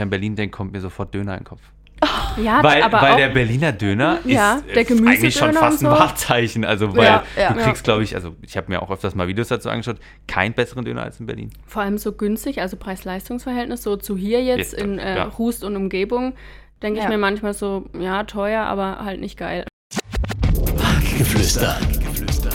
ich an Berlin denke, kommt mir sofort Döner in den Kopf. Ja, Weil, aber weil auch, der Berliner Döner Ja, ist der äh, eigentlich schon fast und ein so. Wahrzeichen. Also, weil Ja, ja. du kriegst, glaube ich, also ich habe mir auch öfters mal Videos dazu angeschaut, keinen besseren Döner als in Berlin. vor allem so günstig, also Preis-Leistungs-Verhältnis, so zu hier jetzt Jetzt, in äh, ja. Hust und Umgebung, denke Ja. ich mir manchmal so, ja, teuer, aber halt nicht geil. Parkgeflüster.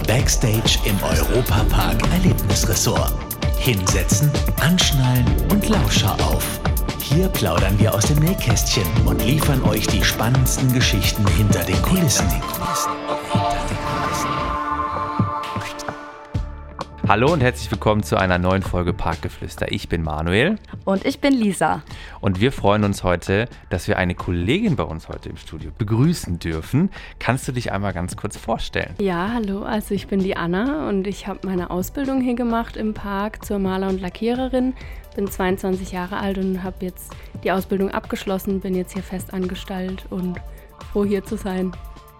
Backstage im Europapark Erlebnisresort. Hinsetzen, anschnallen und Lauscher auf. Hier plaudern wir aus dem Nähkästchen und liefern euch die spannendsten Geschichten hinter den Kulissen. Hallo und herzlich willkommen zu einer neuen Folge Parkgeflüster. Ich bin Manuel Und ich bin Lisa. und wir freuen uns heute, dass wir eine Kollegin bei uns heute im Studio begrüßen dürfen. Kannst du dich einmal ganz kurz vorstellen? Ja, hallo, also ich bin die Anna und ich habe meine Ausbildung hier gemacht im Park zur Maler- und Lackiererin. Bin 22 Jahre alt und habe jetzt die Ausbildung abgeschlossen, bin jetzt hier fest angestellt und froh hier zu sein.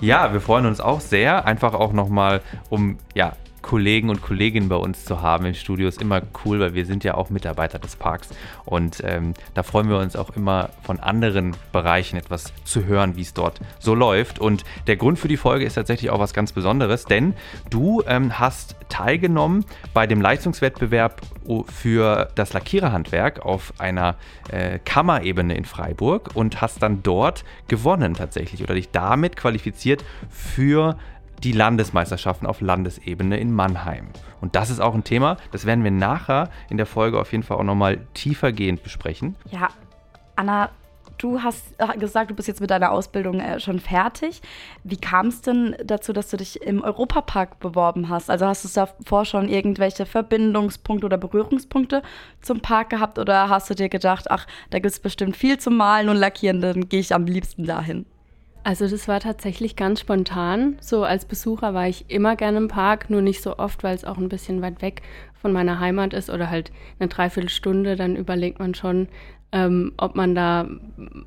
Ja, wir freuen uns auch sehr, einfach auch nochmal, um ja, Kollegen und Kolleginnen bei uns zu haben im Studio ist immer cool, weil wir sind ja auch Mitarbeiter des Parks und ähm, da freuen wir uns auch immer von anderen Bereichen etwas zu hören, wie es dort so läuft. Und der Grund für die Folge ist tatsächlich auch was ganz Besonderes, denn du ähm, hast teilgenommen bei dem Leistungswettbewerb für das Lackiererhandwerk auf einer äh, Kammerebene in Freiburg und hast dann dort gewonnen tatsächlich oder dich damit qualifiziert für die Landesmeisterschaften auf Landesebene in Mannheim. Und das ist auch ein Thema, das werden wir nachher in der Folge auf jeden Fall auch nochmal tiefergehend besprechen. Ja, Anna, du hast äh, gesagt, du bist jetzt mit deiner Ausbildung äh, schon fertig. Wie kam es denn dazu, dass du dich im Europapark beworben hast? Also hast du davor schon irgendwelche Verbindungspunkte oder Berührungspunkte zum Park gehabt oder hast du dir gedacht, ach, da gibt es bestimmt viel zum Malen und Lackieren, dann gehe ich am liebsten dahin? Also das war tatsächlich ganz spontan. So als Besucher war ich immer gerne im Park, nur nicht so oft, weil es auch ein bisschen weit weg von meiner Heimat ist oder halt eine Dreiviertelstunde. Dann überlegt man schon, ähm, ob man da.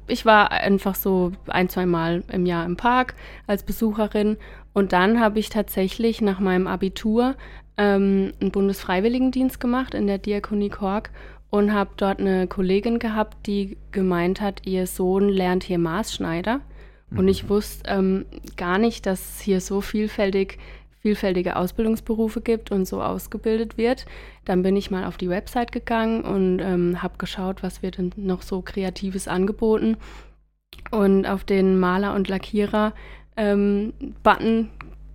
Ich war einfach so ein, zwei Mal im Jahr im Park als Besucherin und dann habe ich tatsächlich nach meinem Abitur ähm, einen Bundesfreiwilligendienst gemacht in der Diakonie Kork und habe dort eine Kollegin gehabt, die gemeint hat, ihr Sohn lernt hier Maßschneider. Und ich wusste ähm, gar nicht, dass es hier so vielfältig, vielfältige Ausbildungsberufe gibt und so ausgebildet wird. Dann bin ich mal auf die Website gegangen und ähm, habe geschaut, was wird denn noch so Kreatives angeboten. Und auf den Maler- und Lackierer-Button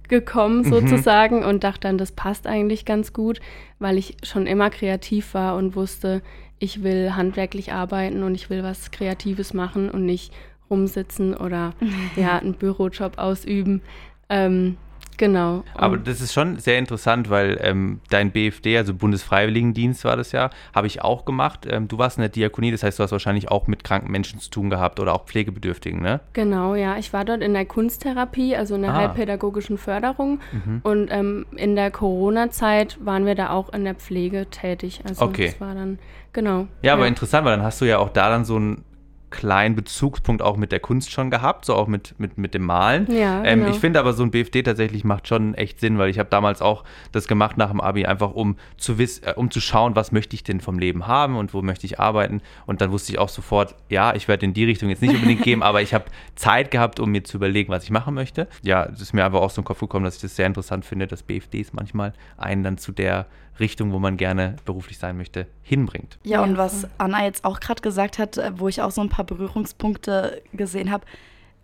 gekommen sozusagen und dachte dann, das passt eigentlich ganz gut, weil ich schon immer kreativ war und wusste, ich will handwerklich arbeiten und ich will was Kreatives machen und nicht rumsitzen oder ja, einen Bürojob ausüben. Ähm, genau. Aber Und- das ist schon sehr interessant, weil ähm, dein BFD, also Bundesfreiwilligendienst war das ja, habe ich auch gemacht. Ähm, du warst in der Diakonie, das heißt, du hast wahrscheinlich auch mit kranken Menschen zu tun gehabt oder auch Pflegebedürftigen, ne? Genau, ja. Ich war dort in der Kunsttherapie, also in der Ah. heilpädagogischen Förderung. Und ähm, in der Corona-Zeit waren wir da auch in der Pflege tätig. Also Okay. das war dann, genau. Ja, aber interessant, weil dann hast du ja auch da dann so einen kleinen Bezugspunkt auch mit der Kunst schon gehabt, so auch mit, mit, mit dem Malen. Ja, ähm, genau. Ich finde aber so ein BFD tatsächlich macht schon echt Sinn, weil ich habe damals auch das gemacht nach dem Abi, einfach um zu wissen, äh, um zu schauen, was möchte ich denn vom Leben haben und wo möchte ich arbeiten. Und dann wusste ich auch sofort, ja, ich werde in die Richtung jetzt nicht unbedingt gehen, aber ich habe Zeit gehabt, um mir zu überlegen, was ich machen möchte. Ja, es ist mir einfach auch so den Kopf gekommen, dass ich das sehr interessant finde, dass BFDs manchmal einen dann zu der Richtung, wo man gerne beruflich sein möchte, hinbringt. Ja, und was. Anna jetzt auch gerade gesagt hat, äh, wo ich auch so ein paar Berührungspunkte gesehen habe,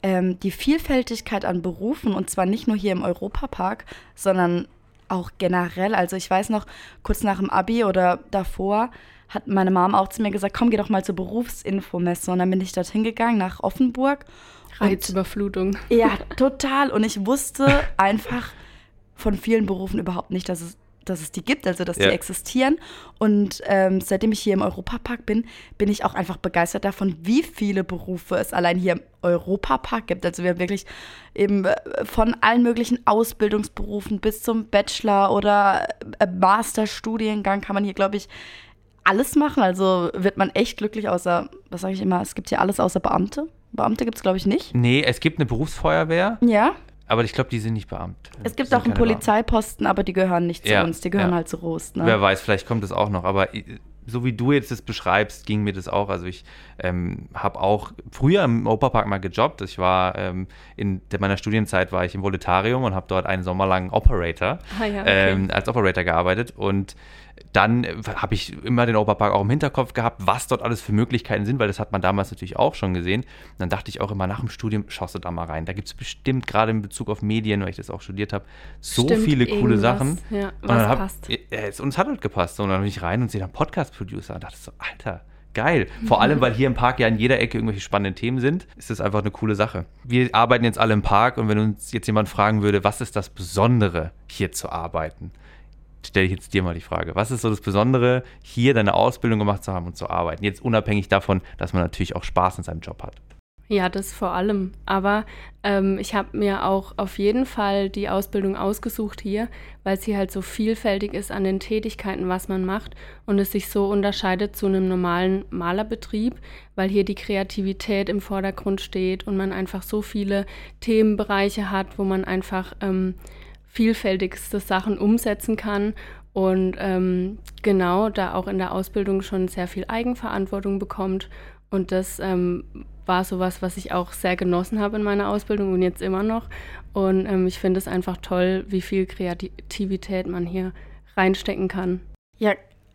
ähm, die Vielfältigkeit an Berufen und zwar nicht nur hier im Europapark, sondern auch generell. Also ich weiß noch, kurz nach dem Abi oder davor hat meine Mom auch zu mir gesagt, komm, geh doch mal zur Berufsinfomesse. Und dann bin ich dorthin gegangen nach Offenburg. Und Reizüberflutung. ja, total. Und ich wusste einfach von vielen Berufen überhaupt nicht, dass es, dass es die gibt, also dass Ja. die existieren. Und ähm, seitdem ich hier im Europapark bin, bin ich auch einfach begeistert davon, wie viele Berufe es allein hier im Europapark gibt. Also wir haben wirklich eben äh, von allen möglichen Ausbildungsberufen bis zum Bachelor oder äh, Masterstudiengang kann man hier, glaube ich, alles machen. Also wird man echt glücklich, außer, was sage ich immer, es gibt hier alles außer Beamte. Beamte gibt es, glaube ich, nicht. Nee, es gibt eine Berufsfeuerwehr, Ja. Aber ich glaube, die sind nicht Beamt. Es gibt auch einen. Polizeiposten, aber die gehören nicht zu Ja, uns, die gehören ja. halt zu Rost. Ne? Wer weiß, vielleicht kommt es auch noch, aber so wie du jetzt das beschreibst, ging mir das auch. Also ich ähm, habe auch früher im Operpark mal gejobbt. Ich war ähm, in meiner Studienzeit war ich im Voletarium und habe dort einen Sommer lang Operator ah, ja, okay. ähm, als Operator gearbeitet und dann äh, habe ich immer den Oberpark auch im Hinterkopf gehabt, was dort alles für Möglichkeiten sind, weil das hat man damals natürlich auch schon gesehen. Und dann dachte ich auch immer nach dem Studium, schaust du da mal rein. Da gibt es bestimmt, gerade in Bezug auf Medien, weil ich das auch studiert habe, so Stimmt, viele coole Sachen. Ja, und, hab, passt. und es hat halt gepasst. Und dann bin ich rein und sehe dann Podcast-Producer und dachte so, Alter, geil. Vor allem, weil hier im Park ja in jeder Ecke irgendwelche spannenden Themen sind, ist das einfach eine coole Sache. Wir arbeiten jetzt alle im Park und wenn uns jetzt jemand fragen würde, was ist das Besondere, hier zu arbeiten? stelle ich jetzt dir mal die Frage. Was ist so das Besondere, hier deine Ausbildung gemacht zu haben und zu arbeiten? Jetzt unabhängig davon, dass man natürlich auch Spaß in seinem Job hat. Ja, das vor allem. Aber ähm, ich habe mir auch auf jeden Fall die Ausbildung ausgesucht hier, weil sie halt so vielfältig ist an den Tätigkeiten, was man macht und es sich so unterscheidet zu einem normalen Malerbetrieb, weil hier die Kreativität im Vordergrund steht und man einfach so viele Themenbereiche hat, wo man einfach ähm, vielfältigste Sachen umsetzen kann und ähm, genau da auch in der Ausbildung schon sehr viel Eigenverantwortung bekommt. Und das ähm, war sowas, was ich auch sehr genossen habe in meiner Ausbildung und jetzt immer noch. Und ähm, ich finde es einfach toll, wie viel Kreativität man hier reinstecken kann. Ja,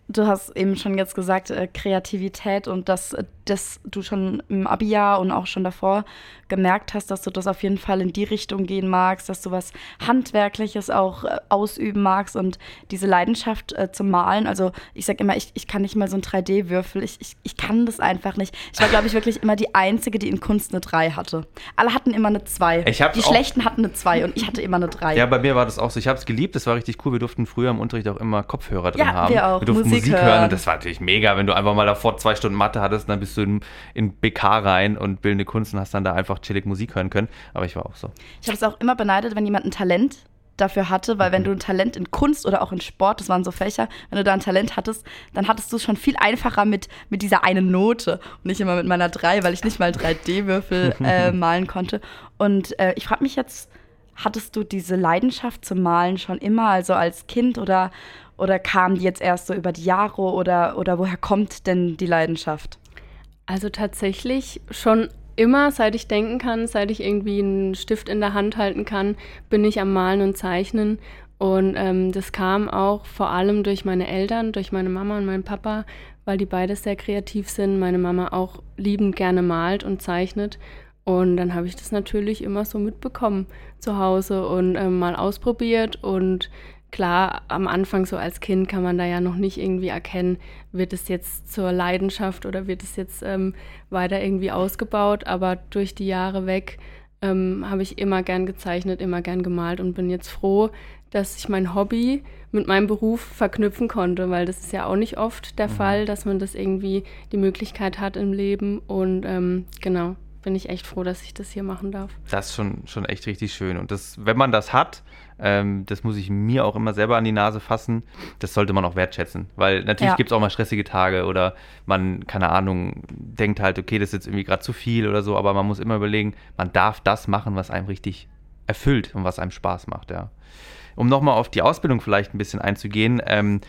Du hast eben schon jetzt gesagt, äh, Kreativität und dass, äh, dass du schon im Abi-Jahr und auch schon davor gemerkt hast, dass du das auf jeden Fall in die Richtung gehen magst, dass du was Handwerkliches auch äh, ausüben magst und diese Leidenschaft äh, zum Malen. Also ich sage immer, ich, ich kann nicht mal so ein 3D-Würfel, ich, ich, ich kann das einfach nicht. Ich war, glaube ich, wirklich immer die Einzige, die in Kunst eine 3 hatte. Alle hatten immer eine 2. die Schlechten hatten eine 2 und ich hatte immer eine 3. Ja, bei mir war das auch so. Ich habe es geliebt, das war richtig cool. Wir durften früher im Unterricht auch immer Kopfhörer drin ja, haben. Wir auch. Wir durften Musik, Musik hören. Und das war natürlich mega, wenn du einfach mal davor zwei Stunden Mathe hattest, dann bist du in, in BK rein und bildende Kunst und hast dann da einfach chillig Musik hören können. Aber ich war auch so. Ich habe es auch immer beneidet, wenn jemand ein Talent dafür hatte, weil wenn du ein Talent in Kunst oder auch in Sport, das waren so Fächer, wenn du da ein Talent hattest, dann hattest du es schon viel einfacher mit, mit dieser einen Note und nicht immer mit meiner 3, weil ich nicht mal 3D-Würfel äh, malen konnte. Und äh, ich frage mich jetzt, hattest du diese Leidenschaft zum Malen schon immer, also als Kind oder, oder kam die jetzt erst so über die Jahre oder, oder woher kommt denn die Leidenschaft? Also tatsächlich schon immer, seit ich denken kann, seit ich irgendwie einen Stift in der Hand halten kann, bin ich am Malen und Zeichnen. Und ähm, das kam auch vor allem durch meine Eltern, durch meine Mama und meinen Papa, weil die beide sehr kreativ sind. Meine Mama auch liebend gerne malt und zeichnet. Und dann habe ich das natürlich immer so mitbekommen zu Hause und ähm, mal ausprobiert und klar, am Anfang so als Kind kann man da ja noch nicht irgendwie erkennen, wird es jetzt zur Leidenschaft oder wird es jetzt ähm, weiter irgendwie ausgebaut. Aber durch die Jahre weg ähm, habe ich immer gern gezeichnet, immer gern gemalt und bin jetzt froh, dass ich mein Hobby mit meinem Beruf verknüpfen konnte, weil das ist ja auch nicht oft der mhm. Fall, dass man das irgendwie die Möglichkeit hat im Leben. Und ähm, genau, bin ich echt froh, dass ich das hier machen darf. Das ist schon, schon echt richtig schön. Und das, wenn man das hat, ähm, das muss ich mir auch immer selber an die Nase fassen, das sollte man auch wertschätzen. Weil natürlich ja. gibt es auch mal stressige Tage oder man, keine Ahnung, denkt halt, okay, das ist jetzt irgendwie gerade zu viel oder so, aber man muss immer überlegen, man darf das machen, was einem richtig erfüllt und was einem Spaß macht, ja. Um nochmal auf die Ausbildung vielleicht ein bisschen einzugehen, ähm,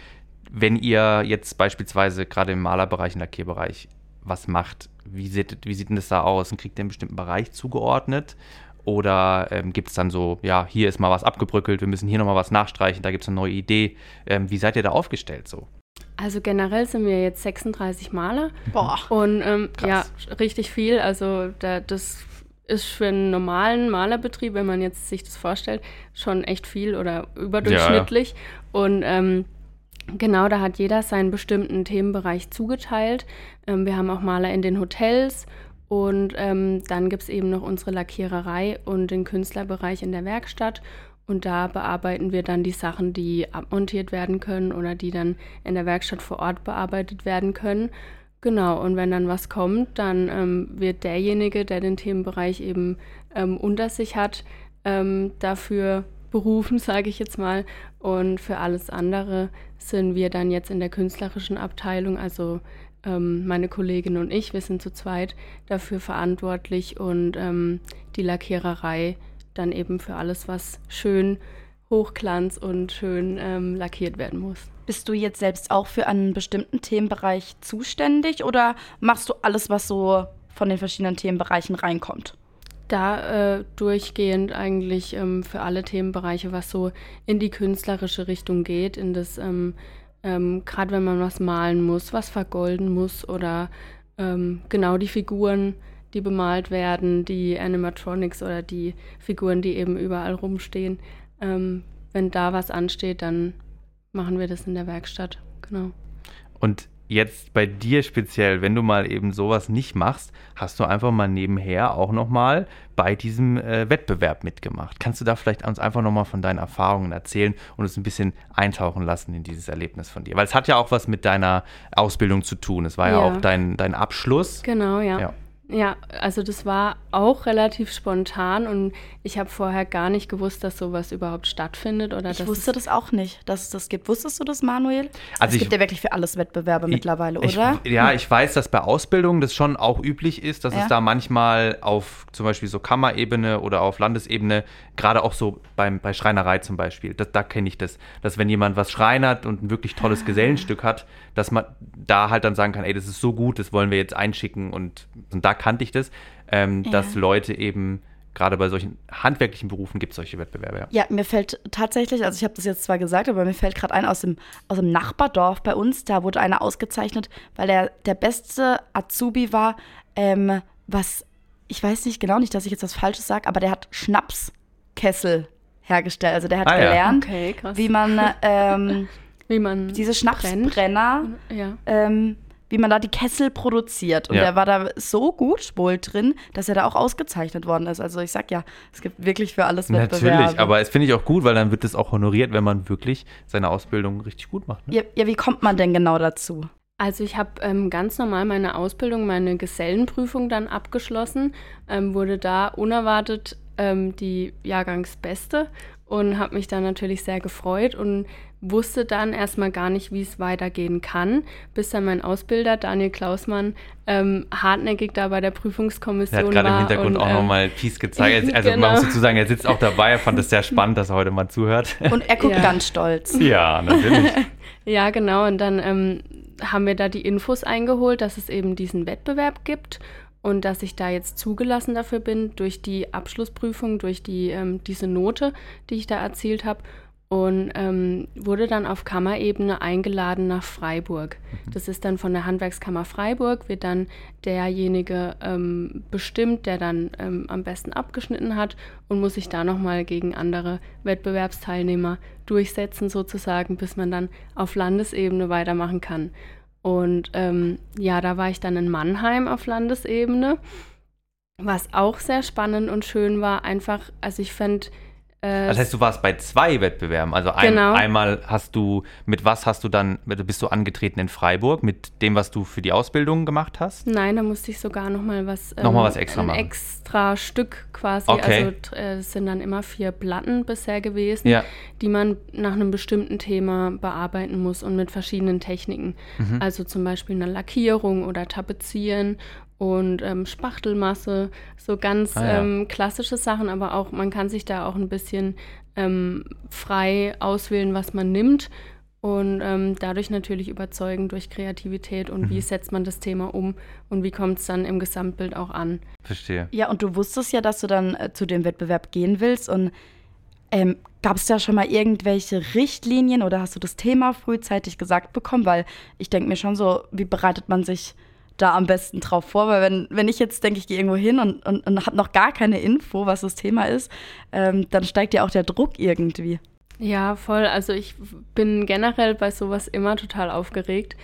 wenn ihr jetzt beispielsweise gerade im Malerbereich, im Lackierbereich was macht, wie sieht, wie sieht denn das da aus? Und kriegt ihr einen bestimmten Bereich zugeordnet? Oder ähm, gibt es dann so, ja, hier ist mal was abgebröckelt, wir müssen hier nochmal was nachstreichen, da gibt es eine neue Idee. Ähm, wie seid ihr da aufgestellt so? Also generell sind wir jetzt 36 Maler. Boah. Und ähm, ja, richtig viel. Also da, das ist für einen normalen Malerbetrieb, wenn man jetzt sich das vorstellt, schon echt viel oder überdurchschnittlich. Ja, ja. Und ähm, Genau, da hat jeder seinen bestimmten Themenbereich zugeteilt. Ähm, wir haben auch Maler in den Hotels und ähm, dann gibt es eben noch unsere Lackiererei und den Künstlerbereich in der Werkstatt. Und da bearbeiten wir dann die Sachen, die abmontiert werden können oder die dann in der Werkstatt vor Ort bearbeitet werden können. Genau, und wenn dann was kommt, dann ähm, wird derjenige, der den Themenbereich eben ähm, unter sich hat, ähm, dafür berufen, sage ich jetzt mal. Und für alles andere sind wir dann jetzt in der künstlerischen Abteilung, also ähm, meine Kollegin und ich, wir sind zu zweit dafür verantwortlich und ähm, die Lackiererei dann eben für alles, was schön Hochglanz und schön ähm, lackiert werden muss. Bist du jetzt selbst auch für einen bestimmten Themenbereich zuständig oder machst du alles, was so von den verschiedenen Themenbereichen reinkommt? Da äh, durchgehend eigentlich ähm, für alle Themenbereiche, was so in die künstlerische Richtung geht, in das, ähm, ähm, gerade wenn man was malen muss, was vergolden muss oder ähm, genau die Figuren, die bemalt werden, die Animatronics oder die Figuren, die eben überall rumstehen. Ähm, wenn da was ansteht, dann machen wir das in der Werkstatt. Genau. Und jetzt bei dir speziell, wenn du mal eben sowas nicht machst, hast du einfach mal nebenher auch nochmal bei diesem äh, Wettbewerb mitgemacht. Kannst du da vielleicht uns einfach nochmal von deinen Erfahrungen erzählen und uns ein bisschen eintauchen lassen in dieses Erlebnis von dir? Weil es hat ja auch was mit deiner Ausbildung zu tun. Es war ja, ja auch dein, dein Abschluss. Genau, ja. ja. Ja, also das war auch relativ spontan und ich habe vorher gar nicht gewusst, dass sowas überhaupt stattfindet. Oder ich wusste das auch nicht, dass es das gibt. Wusstest du das, Manuel? Also es ich, gibt ja wirklich für alles Wettbewerbe ich, mittlerweile, oder? Ich, ja, ich weiß, dass bei Ausbildungen das schon auch üblich ist, dass ja. es da manchmal auf zum Beispiel so Kammerebene oder auf Landesebene, gerade auch so beim, bei Schreinerei zum Beispiel, das, da kenne ich das, dass wenn jemand was schreinert und ein wirklich tolles. Gesellenstück hat, dass man da halt dann sagen kann, ey, das ist so gut, das wollen wir jetzt einschicken und, und da kannte ich das, ähm, ja. dass Leute eben gerade bei solchen handwerklichen Berufen gibt es solche Wettbewerbe. Ja. ja, mir fällt tatsächlich, also ich habe das jetzt zwar gesagt, aber mir fällt gerade ein aus dem, aus dem Nachbardorf bei uns, da wurde einer ausgezeichnet, weil er der beste Azubi war, ähm, was, ich weiß nicht genau, nicht, dass ich jetzt was Falsches sage, aber der hat Schnapskessel hergestellt. Also der hat ah, gelernt, ja. okay, wie man, ähm, wie man diese Schnapsbrenner ja. ähm, wie man da die Kessel produziert. Und ja. er war da so gut wohl drin, dass er da auch ausgezeichnet worden ist. Also ich sag ja, es gibt wirklich für alles Wettbewerbe. Natürlich, aber es finde ich auch gut, weil dann wird es auch honoriert, wenn man wirklich seine Ausbildung richtig gut macht. Ne? Ja, ja, wie kommt man denn genau dazu? Also ich habe ähm, ganz normal meine Ausbildung, meine Gesellenprüfung dann abgeschlossen, ähm, wurde da unerwartet ähm, die Jahrgangsbeste und habe mich dann natürlich sehr gefreut und wusste dann erstmal gar nicht, wie es weitergehen kann, bis dann mein Ausbilder Daniel Klausmann ähm, hartnäckig da bei der Prüfungskommission war. Er hat gerade im Hintergrund und, auch ähm, nochmal Peace gezeigt. Also genau. man muss dazu sagen, er sitzt auch dabei, er fand es sehr spannend, dass er heute mal zuhört. Und er guckt ja. ganz stolz. Ja, natürlich. ja, genau. Und dann ähm, haben wir da die Infos eingeholt, dass es eben diesen Wettbewerb gibt und dass ich da jetzt zugelassen dafür bin durch die Abschlussprüfung, durch die, ähm, diese Note, die ich da erzielt habe und ähm, wurde dann auf Kammerebene eingeladen nach Freiburg. Mhm. Das ist dann von der Handwerkskammer Freiburg, wird dann derjenige ähm, bestimmt, der dann ähm, am besten abgeschnitten hat und muss sich da nochmal gegen andere Wettbewerbsteilnehmer durchsetzen sozusagen, bis man dann auf Landesebene weitermachen kann. Und ähm, ja, da war ich dann in Mannheim auf Landesebene, was auch sehr spannend und schön war. Einfach, also ich äh, das heißt, du warst bei zwei Wettbewerben. Also ein, genau. einmal hast du, mit was hast du dann, bist du angetreten in Freiburg? Mit dem, was du für die Ausbildung gemacht hast? Nein, da musste ich sogar nochmal was. Ähm, nochmal was extra ein machen. extra Stück quasi. Okay. Also äh, es sind dann immer vier Platten bisher gewesen, ja. die man nach einem bestimmten Thema bearbeiten muss und mit verschiedenen Techniken. Mhm. Also zum Beispiel eine Lackierung oder Tapezieren und ähm, Spachtelmasse, so ganz ah, ja. ähm, klassische Sachen, aber auch man kann sich da auch ein bisschen ähm, frei auswählen, was man nimmt und ähm, dadurch natürlich überzeugen durch Kreativität und mhm. wie setzt man das Thema um und wie kommt es dann im Gesamtbild auch an. Verstehe. Ja, und du wusstest ja, dass du dann äh, zu dem Wettbewerb gehen willst und ähm, Gab es da schon mal irgendwelche Richtlinien oder hast du das Thema frühzeitig gesagt bekommen? Weil ich denke mir schon so, wie bereitet man sich da am besten drauf vor, weil wenn, wenn ich jetzt denke, ich gehe irgendwo hin und, und, und habe noch gar keine Info, was das Thema ist, ähm, dann steigt ja auch der Druck irgendwie. Ja, voll. Also ich bin generell bei sowas immer total aufgeregt.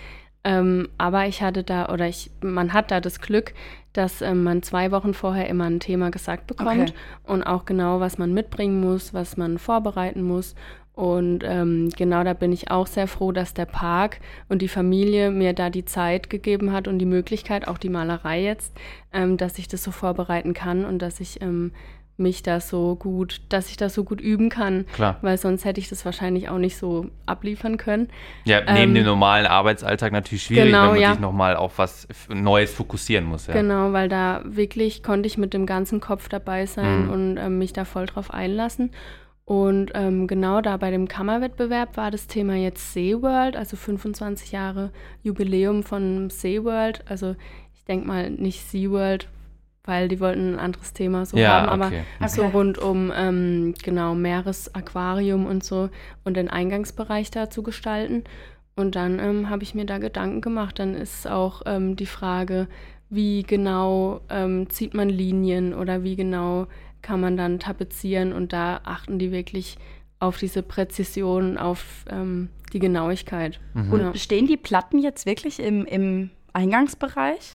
Ähm, aber ich hatte da, oder ich, man hat da das Glück, dass ähm, man zwei Wochen vorher immer ein Thema gesagt bekommt okay. und auch genau, was man mitbringen muss, was man vorbereiten muss. Und ähm, genau da bin ich auch sehr froh, dass der Park und die Familie mir da die Zeit gegeben hat und die Möglichkeit, auch die Malerei jetzt, ähm, dass ich das so vorbereiten kann und dass ich ähm, mich da so gut, dass ich das so gut üben kann. Klar. Weil sonst hätte ich das wahrscheinlich auch nicht so abliefern können. Ja, neben ähm, dem normalen Arbeitsalltag natürlich schwierig, genau, wenn man ja. sich nochmal auf was Neues fokussieren muss. Ja. Genau, weil da wirklich konnte ich mit dem ganzen Kopf dabei sein mhm. und äh, mich da voll drauf einlassen. Und ähm, genau da bei dem Kammerwettbewerb war das Thema jetzt SeaWorld, also 25 Jahre Jubiläum von SeaWorld. Also ich denke mal nicht SeaWorld, weil die wollten ein anderes Thema so Ja, haben, okay. aber so Okay. rund um ähm, genau Meeresaquarium und so und den Eingangsbereich da zu gestalten. Und dann ähm, habe ich mir da Gedanken gemacht. Dann ist auch ähm, die Frage, wie genau ähm, zieht man Linien oder wie genau kann man dann tapezieren und da achten die wirklich auf diese Präzision, auf ähm, die Genauigkeit. Mhm. Und stehen die Platten jetzt wirklich im, im Eingangsbereich?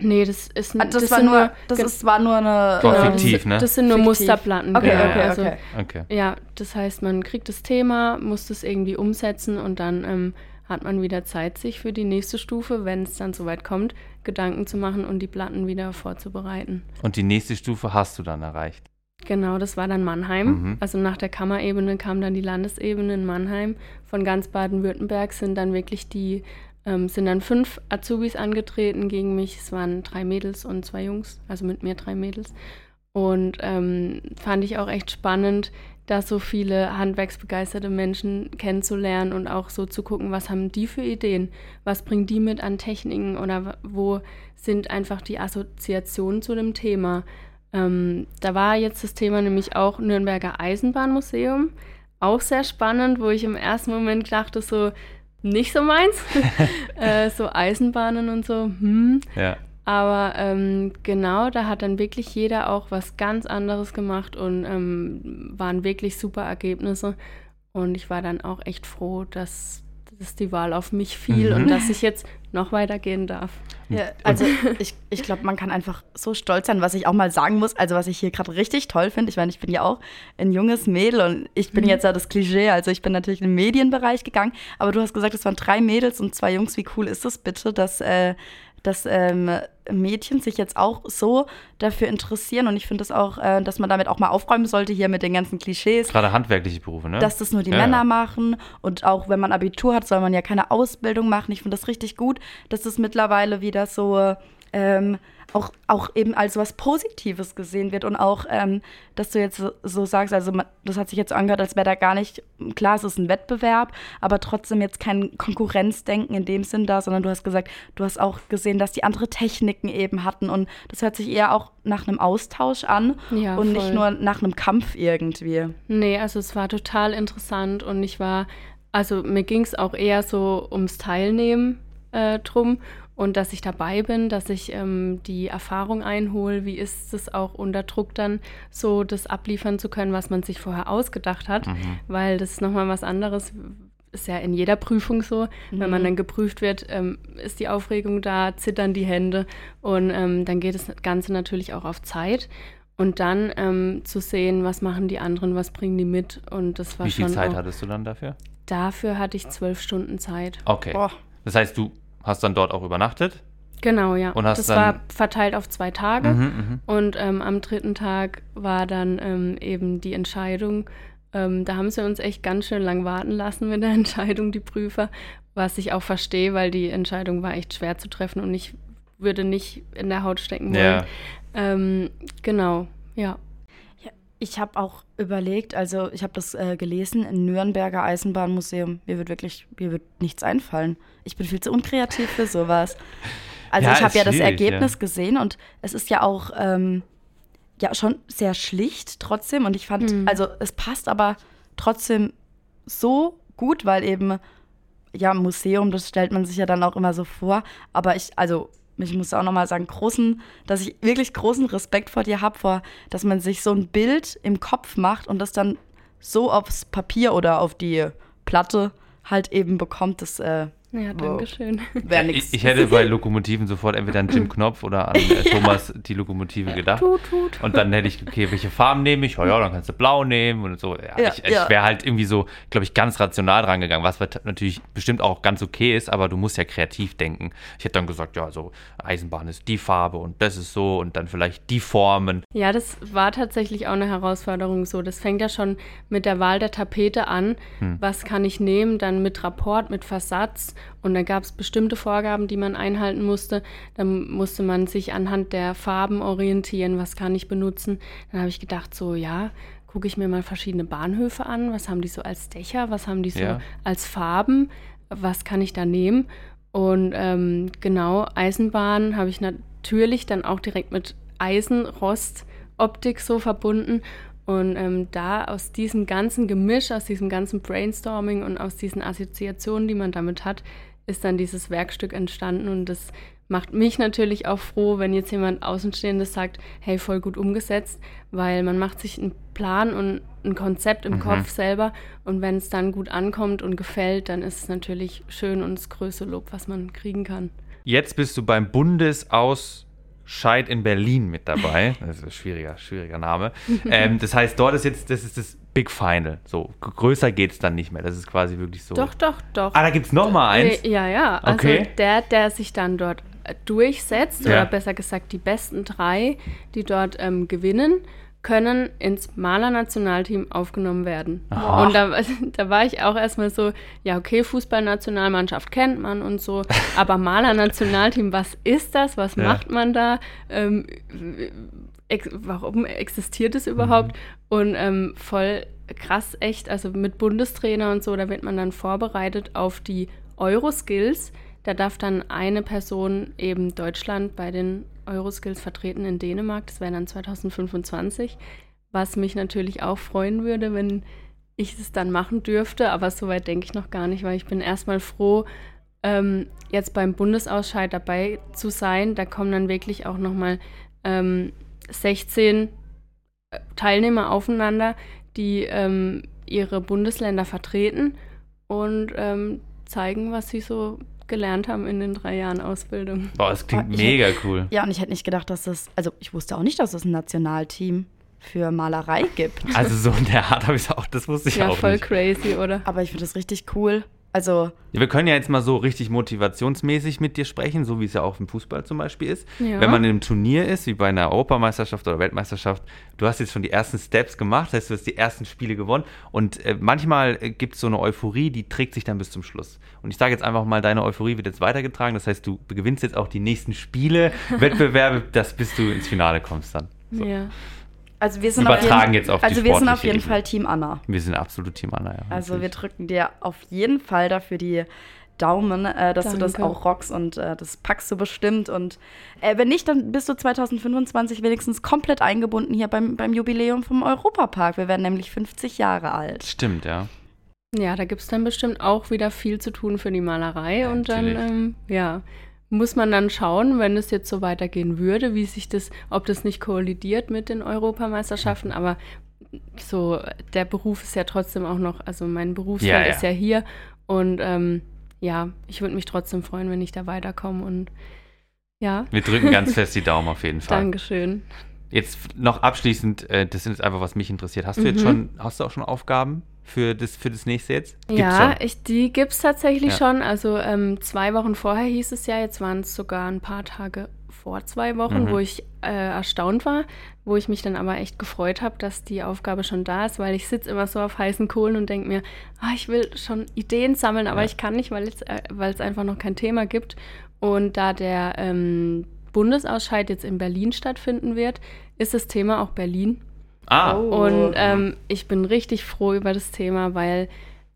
Nee, das ist Ah, Das, das war nur, das ist, war nur eine. Genau, fiktiv, das, ne? Das sind nur Fiktiv. Musterplatten. Okay, genau. okay, also, okay. Okay. Ja, das heißt, man kriegt das Thema, muss das irgendwie umsetzen und dann ähm, hat man wieder Zeit, sich für die nächste Stufe, wenn es dann soweit kommt, Gedanken zu machen und die Platten wieder vorzubereiten. Und die nächste Stufe hast du dann erreicht. Genau, das war dann Mannheim. Mhm. Also nach der Kammerebene kam dann die Landesebene in Mannheim. Von ganz Baden-Württemberg sind dann wirklich die, ähm, sind dann fünf Azubis angetreten gegen mich. Es waren drei Mädels und zwei Jungs, also mit mir drei Mädels. Und ähm, fand ich auch echt spannend, da so viele handwerksbegeisterte Menschen kennenzulernen und auch so zu gucken, was haben die für Ideen, was bringen die mit an Techniken oder wo sind einfach die Assoziationen zu dem Thema. Ähm, da war jetzt das Thema nämlich auch Nürnberger Eisenbahnmuseum. Auch sehr spannend, wo ich im ersten Moment dachte, so nicht so meins. äh, so Eisenbahnen und so, hm. Ja. Aber ähm, genau, da hat dann wirklich jeder auch was ganz anderes gemacht und ähm, waren wirklich super Ergebnisse. Und ich war dann auch echt froh, dass, dass die Wahl auf mich fiel Mhm. und dass ich jetzt noch weitergehen darf. Ja, also ich, ich glaube, man kann einfach so stolz sein, was ich auch mal sagen muss, also was ich hier gerade richtig toll finde. Ich meine, ich bin ja auch ein junges Mädel und ich bin jetzt ja das Klischee, also ich bin natürlich in den Medienbereich gegangen, aber du hast gesagt, es waren drei Mädels und zwei Jungs. Wie cool ist das bitte, dass, äh, dass ähm, Mädchen sich jetzt auch so dafür interessieren und ich finde das auch, äh, dass man damit auch mal aufräumen sollte hier mit den ganzen Klischees. Gerade handwerkliche Berufe, ne? dass das nur die Ja, Männer ja. machen und auch wenn man Abitur hat, soll man ja keine Ausbildung machen. Ich finde das richtig gut, dass das mittlerweile wieder so ähm, auch, auch eben als was Positives gesehen wird und auch, ähm, dass du jetzt so, sagst, also das hat sich jetzt so angehört, als wäre da gar nicht, klar, es ist ein Wettbewerb, aber trotzdem jetzt kein Konkurrenzdenken in dem Sinn da, sondern du hast gesagt, du hast auch gesehen, dass die andere Techniken eben hatten und das hört sich eher auch nach einem Austausch an Ja, und nicht voll. nur nach einem Kampf irgendwie. Nee, also es war total interessant und ich war, also mir ging es auch eher so ums Teilnehmen äh, drum und dass ich dabei bin, dass ich ähm, die Erfahrung einhole, wie ist es auch unter Druck dann so das abliefern zu können, was man sich vorher ausgedacht hat, Mhm. weil das ist nochmal was anderes. Ist ja in jeder Prüfung so. Wenn man dann geprüft wird, ähm, ist die Aufregung da, zittern die Hände und ähm, dann geht das Ganze natürlich auch auf Zeit. Und dann ähm, zu sehen, was machen die anderen, was bringen die mit. Und das war Wie viel schon Zeit auch, hattest du dann dafür? Dafür hatte ich zwölf Stunden Zeit. Okay. Boah. Das heißt, du hast dann dort auch übernachtet? Genau, ja. Und hast das dann- war verteilt auf zwei Tage. Mhm, mhm. Und ähm, am dritten Tag war dann ähm, eben die Entscheidung. Ähm, da haben sie uns echt ganz schön lang warten lassen mit der Entscheidung, die Prüfer. Was ich auch verstehe, weil die Entscheidung war echt schwer zu treffen und ich würde nicht in der Haut stecken wollen. Ja. Ähm, genau, ja. Ich habe auch überlegt, also ich habe das äh, gelesen, im Nürnberger Eisenbahnmuseum. Mir wird wirklich, mir wird nichts einfallen. Ich bin viel zu unkreativ für sowas. Also Ja, ich habe ja das Ergebnis ja. gesehen und es ist ja auch ähm, ja schon sehr schlicht trotzdem. Und ich fand, Mhm. also es passt aber trotzdem so gut, weil eben ja Museum, das stellt man sich ja dann auch immer so vor. Aber ich, also ich muss auch nochmal sagen, großen, dass ich wirklich großen Respekt vor dir habe, vor, dass man sich so ein Bild im Kopf macht und das dann so aufs Papier oder auf die Platte halt eben bekommt. Das äh, Ja, danke schön. wäre Ich, nichts. ich hätte bei Lokomotiven sofort entweder an Jim Knopf oder an äh, Thomas die Lokomotive gedacht. Tut, tut. Und dann hätte ich, okay, welche Farben nehme ich? Oh ja, dann kannst du blau nehmen und so. Ja, Ja, ich ich ja. wäre halt irgendwie so, glaube ich, ganz rational dran gegangen, was natürlich bestimmt auch ganz okay ist, aber du musst ja kreativ denken. Ich hätte dann gesagt, ja, so Eisenbahn ist die Farbe und das ist so und dann vielleicht die Formen. Ja, das war tatsächlich auch eine Herausforderung so. Das fängt ja schon mit der Wahl der Tapete an. Was kann ich nehmen? Dann mit Rapport, mit Versatz. Und dann gab es bestimmte Vorgaben, die man einhalten musste. Dann musste man sich anhand der Farben orientieren. Was kann ich benutzen? Dann habe ich gedacht, so, ja, gucke ich mir mal verschiedene Bahnhöfe an. Was haben die so als Dächer? Was haben die so Ja. als Farben? Was kann ich da nehmen? Und ähm, genau, Eisenbahn habe ich natürlich dann auch direkt mit Eisenrost-Optik so verbunden. Und ähm, da aus diesem ganzen Gemisch, aus diesem ganzen Brainstorming und aus diesen Assoziationen, die man damit hat, ist dann dieses Werkstück entstanden. Und das macht mich natürlich auch froh, wenn jetzt jemand Außenstehendes sagt, hey, voll gut umgesetzt, weil man macht sich einen Plan und ein Konzept im Mhm. Kopf selber. Und wenn es dann gut ankommt und gefällt, dann ist es natürlich schön und das größte Lob, was man kriegen kann. Jetzt bist du beim Bundesausscheid in Berlin mit dabei. Das ist ein schwieriger, schwieriger Name. ähm, das heißt, dort ist jetzt, das ist das Big Final. So, größer geht es dann nicht mehr. Das ist quasi wirklich so. Doch, doch, doch. Ah, da gibt es nochmal eins. Äh, Ja, ja. Also Okay. der, der sich dann dort äh, durchsetzt, Ja. oder besser gesagt die besten drei, die dort ähm, gewinnen, können ins Maler-Nationalteam aufgenommen werden. Aha. Und da, da war ich auch erstmal so, ja, okay, Fußballnationalmannschaft kennt man und so, aber Maler-Nationalteam, was ist das? Was Ja. macht man da? Ähm, ex warum existiert es überhaupt? Und ähm, voll krass, echt, also mit Bundestrainer und so, da wird man dann vorbereitet auf die Euroskills. Da darf dann eine Person eben Deutschland bei den Euroskills vertreten in Dänemark. Das wäre dann 2025. Was mich natürlich auch freuen würde, wenn ich es dann machen dürfte. Aber soweit denke ich noch gar nicht, weil ich bin erstmal froh, ähm, jetzt beim Bundesausscheid dabei zu sein. Da kommen dann wirklich auch nochmal ähm, 16 äh, Teilnehmer aufeinander, die ähm, ihre Bundesländer vertreten und ähm, zeigen, was sie so gelernt haben in den drei Jahren Ausbildung. Boah, das klingt ich mega cool. Ja, und ich hätte nicht gedacht, dass es, also ich wusste auch nicht, dass es ein Nationalteam für Malerei gibt. Also so in der Art habe ich es auch, das wusste ich Ja, auch voll nicht. crazy, oder? Aber ich finde das richtig cool. Also, Ja, wir können ja jetzt mal so richtig motivationsmäßig mit dir sprechen, so wie es ja auch im Fußball zum Beispiel ist. Ja. Wenn man in einem Turnier ist, wie bei einer Europameisterschaft oder Weltmeisterschaft, du hast jetzt schon die ersten Steps gemacht, das heißt, du hast die ersten Spiele gewonnen und äh, manchmal äh, gibt es so eine Euphorie, die trägt sich dann bis zum Schluss. Und ich sage jetzt einfach mal, deine Euphorie wird jetzt weitergetragen, das heißt, du gewinnst jetzt auch die nächsten Spiele, Wettbewerbe, das bis du ins Finale kommst dann. So. Ja. Also wir sind Übertragen auf jeden, jetzt auf die Also wir sind auf jeden Ebene. Fall Team Anna. Wir sind absolut Team Anna, ja. Also wir drücken dir auf jeden Fall dafür die Daumen, äh, dass du das Danke. auch rockst und äh, das packst du bestimmt. Und äh, wenn nicht, dann bist du 2025 wenigstens komplett eingebunden hier beim, beim Jubiläum vom Europapark. Wir werden nämlich 50 Jahre alt. Stimmt, ja. Ja, da gibt es dann bestimmt auch wieder viel zu tun für die Malerei. Ja, und dann, natürlich. ähm, ja, muss man dann schauen, wenn es jetzt so weitergehen würde, wie sich das, ob das nicht kollidiert mit den Europameisterschaften. Aber so, der Beruf ist ja trotzdem auch noch, also mein Berufsfeld Ja, ja. ist ja hier. Und ähm, ja, ich würde mich trotzdem freuen, wenn ich da weiterkomme. Und ja, Wir drücken ganz fest die Daumen auf jeden Fall. Dankeschön. Jetzt noch abschließend, äh, das ist jetzt einfach, was mich interessiert. Hast du jetzt Mhm. schon, hast du auch schon Aufgaben für das, für das nächste jetzt? Gibt's ja, ich, die gibt es tatsächlich Ja. schon. Also ähm, zwei Wochen vorher hieß es ja, jetzt waren es sogar ein paar Tage vor zwei Wochen, Mhm. wo ich äh, erstaunt war, wo ich mich dann aber echt gefreut habe, dass die Aufgabe schon da ist, weil ich sitze immer so auf heißen Kohlen und denke mir, ah, ich will schon Ideen sammeln, aber Ja. ich kann nicht, weil es, äh, einfach noch kein Thema gibt. Und da der ähm, Bundesausscheid jetzt in Berlin stattfinden wird, ist das Thema auch Berlin. Ah, Oh. Und ähm, ich bin richtig froh über das Thema, weil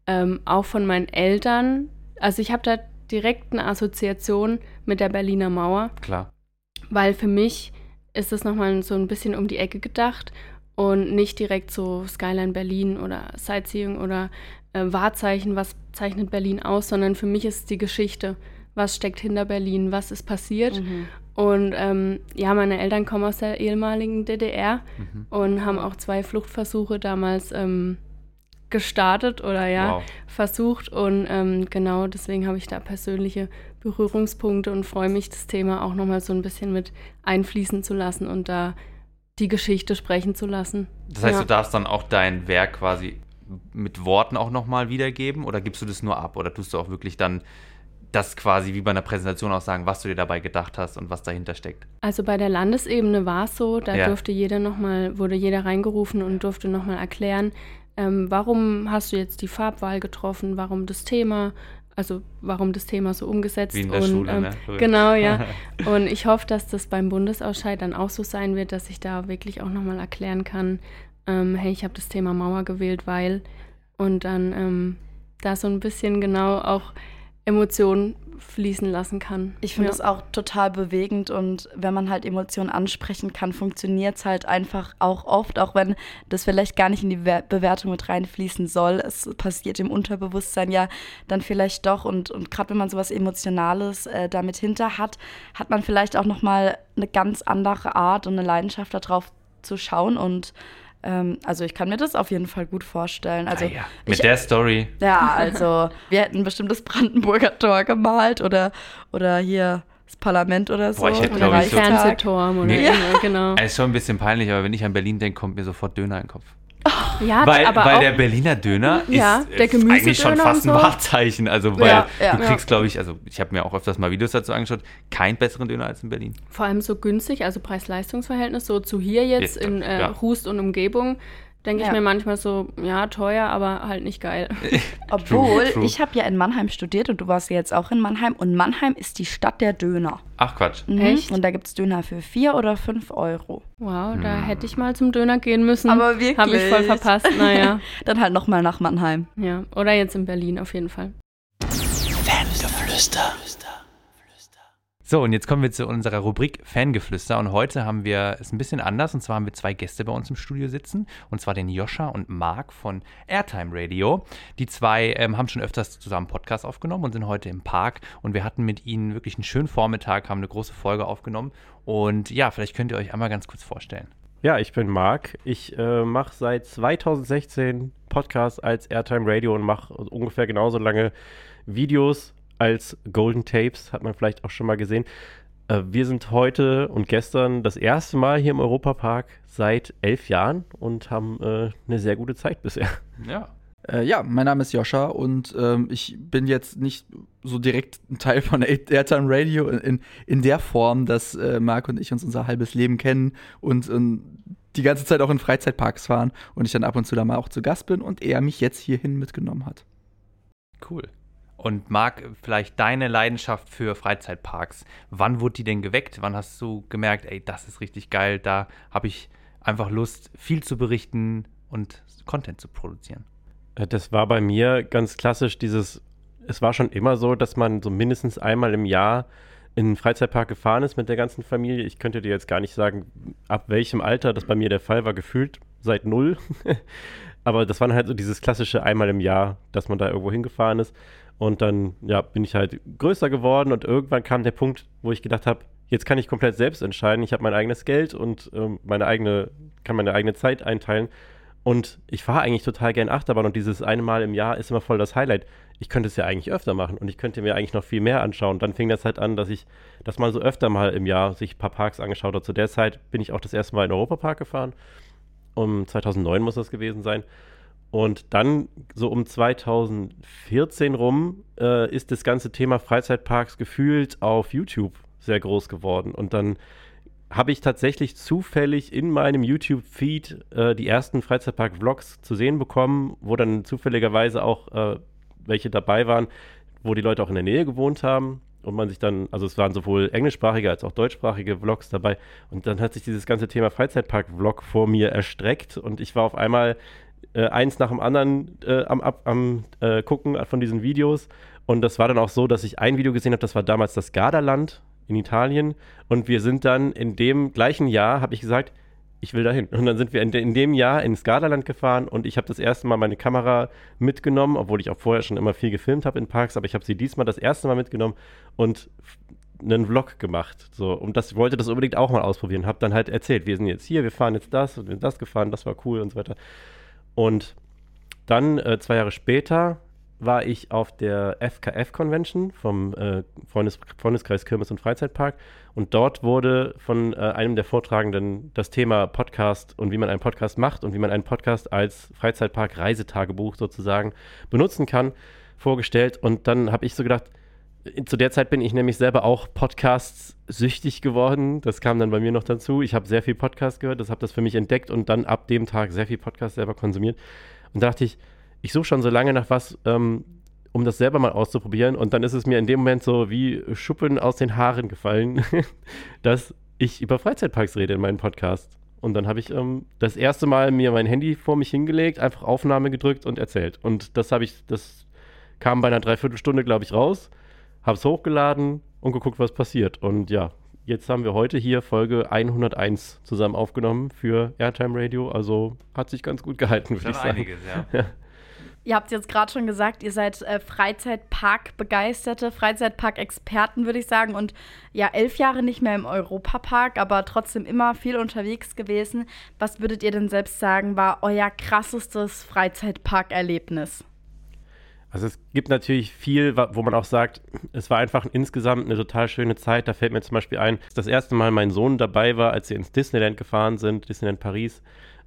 ähm, auch von meinen Eltern, also ich habe da direkt eine Assoziation mit der Berliner Mauer, klar. weil für mich ist es nochmal so ein bisschen um die Ecke gedacht und nicht direkt so Skyline Berlin oder Sightseeing oder äh, Wahrzeichen, was zeichnet Berlin aus, sondern für mich ist es die Geschichte. Was steckt hinter Berlin? Was ist passiert? Mhm. Und ähm, ja, meine Eltern kommen aus der ehemaligen DDR Mhm. und haben auch zwei Fluchtversuche damals ähm, gestartet oder ja, Wow. versucht. Und ähm, genau deswegen habe ich da persönliche Berührungspunkte und freue mich, das Thema auch nochmal so ein bisschen mit einfließen zu lassen und da die Geschichte sprechen zu lassen. Das heißt, ja. du darfst dann auch dein Werk quasi mit Worten auch nochmal wiedergeben oder gibst du das nur ab oder tust du auch wirklich dann das quasi wie bei einer Präsentation auch sagen, was du dir dabei gedacht hast und was dahinter steckt? Also bei der Landesebene war es so, da Ja. durfte jeder noch mal, wurde jeder reingerufen und durfte nochmal erklären, ähm, warum hast du jetzt die Farbwahl getroffen, warum das Thema, also warum das Thema so umgesetzt Wie in der und Schule, ähm, ne? Genau ja und ich hoffe, dass das beim Bundesausscheid dann auch so sein wird, dass ich da wirklich auch nochmal erklären kann, ähm, hey, ich habe das Thema Mauer gewählt, weil und dann ähm, da so ein bisschen genau auch Emotionen fließen lassen kann. Ich finde ja. es auch total bewegend und wenn man halt Emotionen ansprechen kann, funktioniert es halt einfach auch oft, auch wenn das vielleicht gar nicht in die Bewertung mit reinfließen soll. Es passiert im Unterbewusstsein ja dann vielleicht doch und, und gerade wenn man sowas Emotionales äh, damit hinter hat, hat man vielleicht auch nochmal eine ganz andere Art und eine Leidenschaft darauf zu schauen und ähm, also ich kann mir das auf jeden Fall gut vorstellen. Also ah ja, mit ich, der Story. Ja, also wir hätten bestimmt das Brandenburger Tor gemalt oder, oder hier das Parlament oder so. Boah, ich hätte, oder ich, so- Fernsehturm oder Nee. ja. genau. Es ist schon ein bisschen peinlich, aber wenn ich an Berlin denke, kommt mir sofort Döner in den Kopf. Ja, Weil, aber weil auch, der Berliner Döner Ja, ist der äh, eigentlich schon fast und ein so. Wahrzeichen. Also, weil Ja, ja. du kriegst, glaube ich, also ich habe mir auch öfters mal Videos dazu angeschaut, keinen besseren Döner als in Berlin. vor allem so günstig, also Preis-Leistungs-Verhältnis, so zu hier jetzt in äh, ja. Hust und Umgebung, denke Ja. ich mir manchmal so, ja, teuer, aber halt nicht geil. Obwohl, True, true. ich habe ja in Mannheim studiert und du warst ja jetzt auch in Mannheim und Mannheim ist die Stadt der Döner. Ach Quatsch. Mhm. Echt? Und da gibt es Döner für 4 oder 5 Euro. Wow, da Hm. hätte ich mal zum Döner gehen müssen. Aber wirklich? Habe ich voll verpasst, naja. Dann halt nochmal nach Mannheim. Ja, oder jetzt in Berlin auf jeden Fall. Fangeflüster. So, und jetzt kommen wir zu unserer Rubrik Fangeflüster. Und heute haben wir es ein bisschen anders. Und zwar haben wir zwei Gäste bei uns im Studio sitzen. Und zwar den Joscha und Marc von Airtime Radio. Die zwei ähm, haben schon öfters zusammen Podcast aufgenommen und sind heute im Park. Und wir hatten mit ihnen wirklich einen schönen Vormittag, haben eine große Folge aufgenommen. Und ja, vielleicht könnt ihr euch einmal ganz kurz vorstellen. Ja, ich bin Marc. Ich äh, mache seit 2016 Podcasts als Airtime Radio und mache ungefähr genauso lange Videos als Golden Tapes, hat man vielleicht auch schon mal gesehen. Äh, wir sind heute und gestern das erste Mal hier im Europapark seit elf Jahren und haben äh, eine sehr gute Zeit bisher. Ja. Äh, ja, mein Name ist Joscha und ähm, ich bin jetzt nicht so direkt ein Teil von Air- Airtime Radio in, in, in der Form, dass äh, Marc und ich uns unser halbes Leben kennen und ähm, die ganze Zeit auch in Freizeitparks fahren und ich dann ab und zu da mal auch zu Gast bin und er mich jetzt hierhin mitgenommen hat. Cool. Und Marc, vielleicht deine Leidenschaft für Freizeitparks. Wann wurde die denn geweckt? Wann hast du gemerkt, ey, das ist richtig geil, da habe ich einfach Lust, viel zu berichten und Content zu produzieren? Äh, Das war bei mir ganz klassisch dieses, es war schon immer so, dass man so mindestens einmal im Jahr in einen Freizeitpark gefahren ist mit der ganzen Familie. Ich könnte dir jetzt gar nicht sagen, ab welchem Alter das bei mir der Fall war, gefühlt seit null. Aber das war dann halt so dieses klassische einmal im Jahr, dass man da irgendwo hingefahren ist. Und dann, ja, bin ich halt größer geworden und irgendwann kam der Punkt, wo ich gedacht habe, jetzt kann ich komplett selbst entscheiden. Ich habe mein eigenes Geld und ähm, meine eigene, kann meine eigene Zeit einteilen. Und ich fahre eigentlich total gern Achterbahn und dieses eine Mal im Jahr ist immer voll das Highlight. Ich könnte es ja eigentlich öfter machen und ich könnte mir eigentlich noch viel mehr anschauen. Dann fing das halt an, dass ich das mal so öfter mal im Jahr sich ein paar Parks angeschaut habe. Zu der Zeit bin ich auch das erste Mal in den Europapark gefahren. Um 2009 muss das gewesen sein. Und dann, so um 2014 rum, äh, ist das ganze Thema Freizeitparks gefühlt auf YouTube sehr groß geworden. Und dann habe ich tatsächlich zufällig in meinem YouTube-Feed äh, die ersten Freizeitpark-Vlogs zu sehen bekommen, wo dann zufälligerweise auch äh, welche dabei waren, wo die Leute auch in der Nähe gewohnt haben. Und man sich dann, also es waren sowohl englischsprachige als auch deutschsprachige Vlogs dabei. Und dann hat sich dieses ganze Thema Freizeitpark-Vlog vor mir erstreckt. Und ich war auf einmal äh, eins nach dem anderen äh, am, ab, am äh, gucken von diesen Videos und das war dann auch so, dass ich ein Video gesehen habe, das war damals das Gardaland in Italien und wir sind dann in dem gleichen Jahr, habe ich gesagt, ich will dahin. Und dann sind wir in, de in dem Jahr ins Gardaland gefahren und ich habe das erste Mal meine Kamera mitgenommen, obwohl ich auch vorher schon immer viel gefilmt habe in Parks, aber ich habe sie diesmal das erste Mal mitgenommen und einen Vlog gemacht. So, und das wollte das unbedingt auch mal ausprobieren. Habe dann halt erzählt, wir sind jetzt hier, wir fahren jetzt das und wir sind das gefahren, das war cool und so weiter. Und dann, äh, zwei Jahre später, war ich auf der FKF-Convention vom äh, Freundes Freundeskreis Kirmes und Freizeitpark. Und dort wurde von äh, einem der Vortragenden das Thema Podcast und wie man einen Podcast macht und wie man einen Podcast als Freizeitpark-Reisetagebuch sozusagen benutzen kann, vorgestellt. Und dann habe ich so gedacht, zu der Zeit bin ich nämlich selber auch Podcasts süchtig geworden. Das kam dann bei mir noch dazu. Ich habe sehr viel Podcast gehört, das habe das für mich entdeckt und dann ab dem Tag sehr viel Podcast selber konsumiert. Und da dachte ich, ich suche schon so lange nach was, ähm, um das selber mal auszuprobieren. Und dann ist es mir in dem Moment so wie Schuppen aus den Haaren gefallen, dass ich über Freizeitparks rede in meinem Podcast. Und dann habe ich ähm, das erste Mal mir mein Handy vor mich hingelegt, einfach Aufnahme gedrückt und erzählt. Und das habe ich, das kam bei einer Dreiviertelstunde, glaube ich, raus, habe es hochgeladen und geguckt, was passiert. Und ja, jetzt haben wir heute hier Folge 101 zusammen aufgenommen für Airtime Radio. Also hat sich ganz gut gehalten, würde ich sagen. einiges, ja. Ihr habt jetzt gerade schon gesagt, ihr seid äh, Freizeitpark-Begeisterte, Freizeitpark-Experten, würde ich sagen. Und ja, elf Jahre nicht mehr im Europapark, aber trotzdem immer viel unterwegs gewesen. Was würdet ihr denn selbst sagen, war euer krassestes Freizeitpark-Erlebnis? Also es gibt natürlich viel, wo man auch sagt, es war einfach insgesamt eine total schöne Zeit. Da fällt mir zum Beispiel ein, dass das erste Mal mein Sohn dabei war, als wir ins Disneyland gefahren sind, Disneyland Paris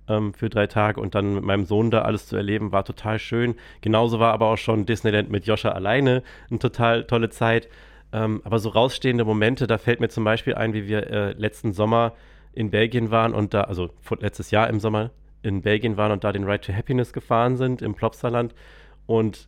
ähm, für drei Tage und dann mit meinem Sohn da alles zu erleben, war total schön. Genauso war aber auch schon Disneyland mit Joscha alleine eine total tolle Zeit. Ähm, aber so rausstehende Momente, da fällt mir zum Beispiel ein, wie wir äh, letzten Sommer in Belgien waren und da, also letztes Jahr im Sommer in Belgien waren und da den Ride to Happiness gefahren sind im Plopsaland und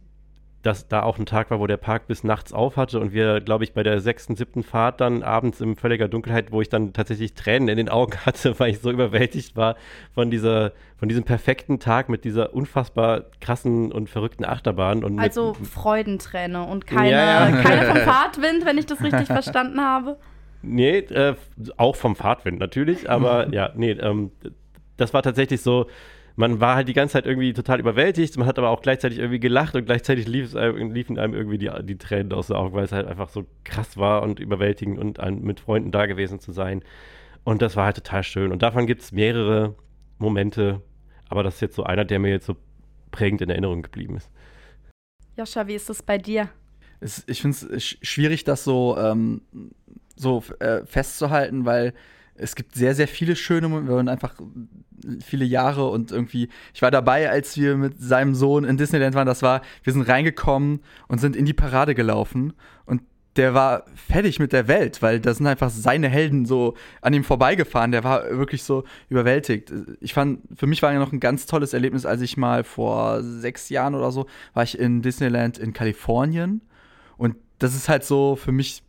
dass da auch ein Tag war, wo der Park bis nachts auf hatte und wir, glaube ich, bei der sechsten, siebten Fahrt dann abends in völliger Dunkelheit, wo ich dann tatsächlich Tränen in den Augen hatte, weil ich so überwältigt war von dieser, von diesem perfekten Tag mit dieser unfassbar krassen und verrückten Achterbahn und Also mit, Freudenträne und keine, Ja, ja. keine vom Fahrtwind, wenn ich das richtig verstanden habe. Nee, äh, auch vom Fahrtwind natürlich, aber ja, nee, ähm, das war tatsächlich so, man war halt die ganze Zeit irgendwie total überwältigt, man hat aber auch gleichzeitig irgendwie gelacht und gleichzeitig lief es einem, liefen einem irgendwie die, die Tränen aus den Augen, weil es halt einfach so krass war und überwältigend und ein, mit Freunden da gewesen zu sein. Und das war halt total schön. Und davon gibt es mehrere Momente, aber das ist jetzt so einer, der mir jetzt so prägend in Erinnerung geblieben ist. Joscha, wie ist das bei dir? Es, ich finde es schwierig, das so, ähm, so äh, festzuhalten, weil es gibt sehr, sehr viele schöne Momente. Waren einfach viele Jahre und irgendwie, ich war dabei, als wir mit seinem Sohn in Disneyland waren. Das war, wir sind reingekommen und sind in die Parade gelaufen und der war fertig mit der Welt, weil da sind einfach seine Helden so an ihm vorbeigefahren. Der war wirklich so überwältigt. Ich fand, für mich war ja noch ein ganz tolles Erlebnis, als ich mal vor sechs Jahren oder so war ich in Disneyland in Kalifornien. Und das ist halt so für mich